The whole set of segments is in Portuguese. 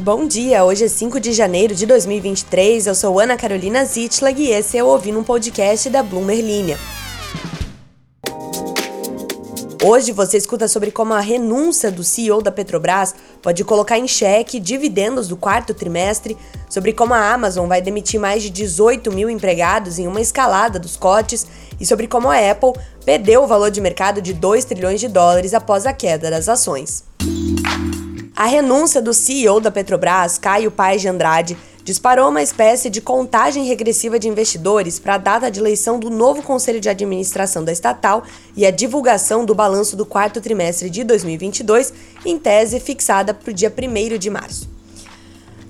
Bom dia, hoje é 5 de janeiro de 2023, eu sou Ana Carolina Zitlag e esse é o Ouvindo um Podcast da Bloomer Linha. Hoje você escuta sobre como a renúncia do CEO da Petrobras pode colocar em xeque dividendos do quarto trimestre, sobre como a Amazon vai demitir mais de 18 mil empregados em uma escalada dos cortes e sobre como a Apple perdeu o valor de mercado de 2 trilhões de dólares após a queda das ações. A renúncia do CEO da Petrobras, Caio Paes de Andrade, disparou uma espécie de contagem regressiva de investidores para a data de eleição do novo conselho de administração da estatal e a divulgação do balanço do quarto trimestre de 2022, em tese fixada para o dia 1 de março.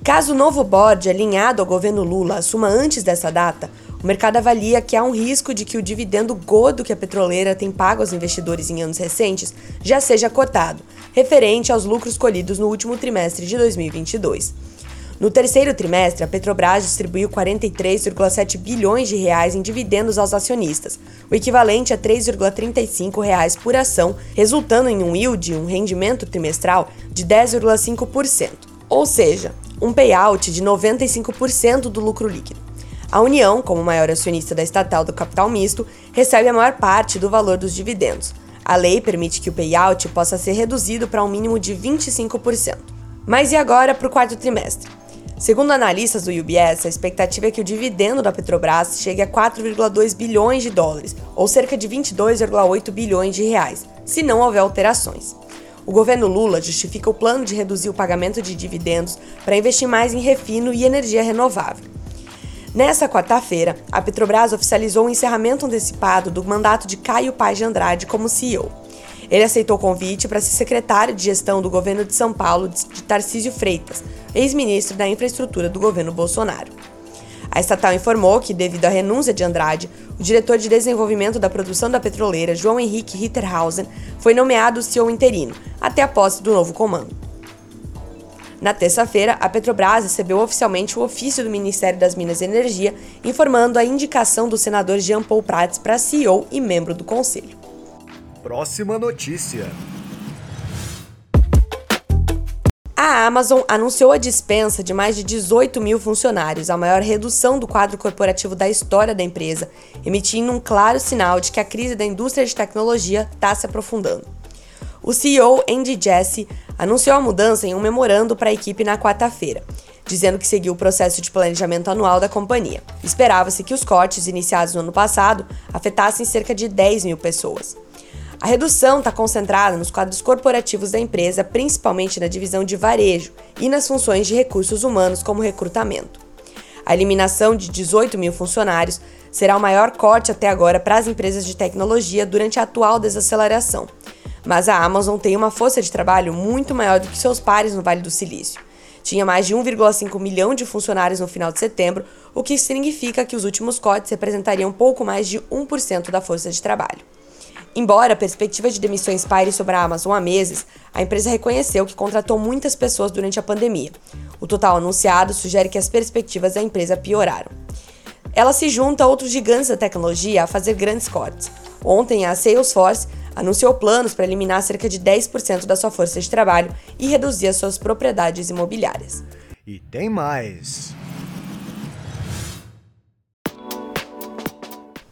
Caso o novo board alinhado ao governo Lula assuma antes dessa data, o mercado avalia que há um risco de que o dividendo gordo que a petroleira tem pago aos investidores em anos recentes já seja cortado, referente aos lucros colhidos no último trimestre de 2022. No terceiro trimestre, a Petrobras distribuiu 43,7 bilhões de reais em dividendos aos acionistas, o equivalente a 3,35 reais por ação, resultando em um yield, um rendimento trimestral, de 10,5%, ou seja, um payout de 95% do lucro líquido. A União, como maior acionista da estatal do capital misto, recebe a maior parte do valor dos dividendos. A lei permite que o payout possa ser reduzido para um mínimo de 25%. Mas e agora para o quarto trimestre? Segundo analistas do UBS, a expectativa é que o dividendo da Petrobras chegue a 4,2 bilhões de dólares, ou cerca de 22,8 bilhões de reais, se não houver alterações. O governo Lula justifica o plano de reduzir o pagamento de dividendos para investir mais em refino e energia renovável. Nessa quarta-feira, a Petrobras oficializou o encerramento antecipado do mandato de Caio Paz de Andrade como CEO. Ele aceitou o convite para ser secretário de gestão do governo de São Paulo de Tarcísio Freitas, ex-ministro da Infraestrutura do governo Bolsonaro. A estatal informou que, devido à renúncia de Andrade, o diretor de desenvolvimento da produção da petroleira, João Henrique Ritterhausen, foi nomeado CEO interino, até a posse do novo comando. Na terça-feira, a Petrobras recebeu oficialmente o ofício do Ministério das Minas e Energia informando a indicação do senador Jean Paul Prats para CEO e membro do conselho. Próxima notícia. A Amazon anunciou a dispensa de mais de 18 mil funcionários, a maior redução do quadro corporativo da história da empresa, emitindo um claro sinal de que a crise da indústria de tecnologia está se aprofundando. O CEO Andy Jassy anunciou a mudança em um memorando para a equipe na quarta-feira, dizendo que seguiu o processo de planejamento anual da companhia. Esperava-se que os cortes iniciados no ano passado afetassem cerca de 10 mil pessoas. A redução está concentrada nos quadros corporativos da empresa, principalmente na divisão de varejo e nas funções de recursos humanos, como recrutamento. A eliminação de 18 mil funcionários será o maior corte até agora para as empresas de tecnologia durante a atual desaceleração, mas a Amazon tem uma força de trabalho muito maior do que seus pares no Vale do Silício. Tinha mais de 1,5 milhão de funcionários no final de setembro, o que significa que os últimos cortes representariam pouco mais de 1% da força de trabalho. Embora a perspectiva de demissões paire sobre a Amazon há meses, a empresa reconheceu que contratou muitas pessoas durante a pandemia. O total anunciado sugere que as perspectivas da empresa pioraram. Ela se junta a outros gigantes da tecnologia a fazer grandes cortes. Ontem, a Salesforce anunciou planos para eliminar cerca de 10% da sua força de trabalho e reduzir as suas propriedades imobiliárias. E tem mais.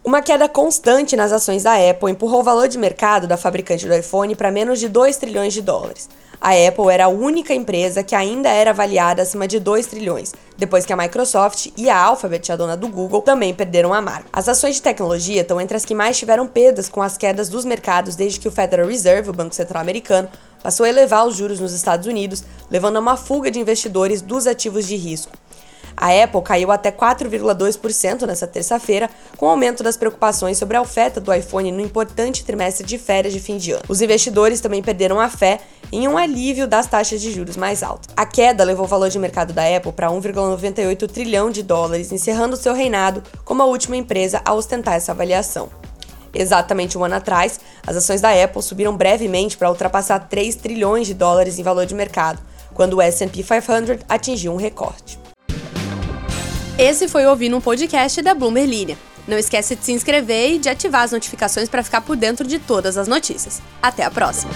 Uma queda constante nas ações da Apple empurrou o valor de mercado da fabricante do iPhone para menos de 2 trilhões de dólares. A Apple era a única empresa que ainda era avaliada acima de 2 trilhões, depois que a Microsoft e a Alphabet, a dona do Google, também perderam a marca. As ações de tecnologia estão entre as que mais tiveram perdas com as quedas dos mercados desde que o Federal Reserve, o Banco Central Americano, passou a elevar os juros nos Estados Unidos, levando a uma fuga de investidores dos ativos de risco. A Apple caiu até 4,2% nessa terça-feira, com o aumento das preocupações sobre a oferta do iPhone no importante trimestre de férias de fim de ano. Os investidores também perderam a fé em um alívio das taxas de juros mais altas. A queda levou o valor de mercado da Apple para 1,98 trilhão de dólares, encerrando seu reinado como a última empresa a ostentar essa avaliação. Exatamente um ano atrás, as ações da Apple subiram brevemente para ultrapassar 3 trilhões de dólares em valor de mercado, quando o S&P 500 atingiu um recorde. Esse foi ouvindo um podcast da Bloomer Linha. Não esquece de se inscrever e de ativar as notificações para ficar por dentro de todas as notícias. Até a próxima!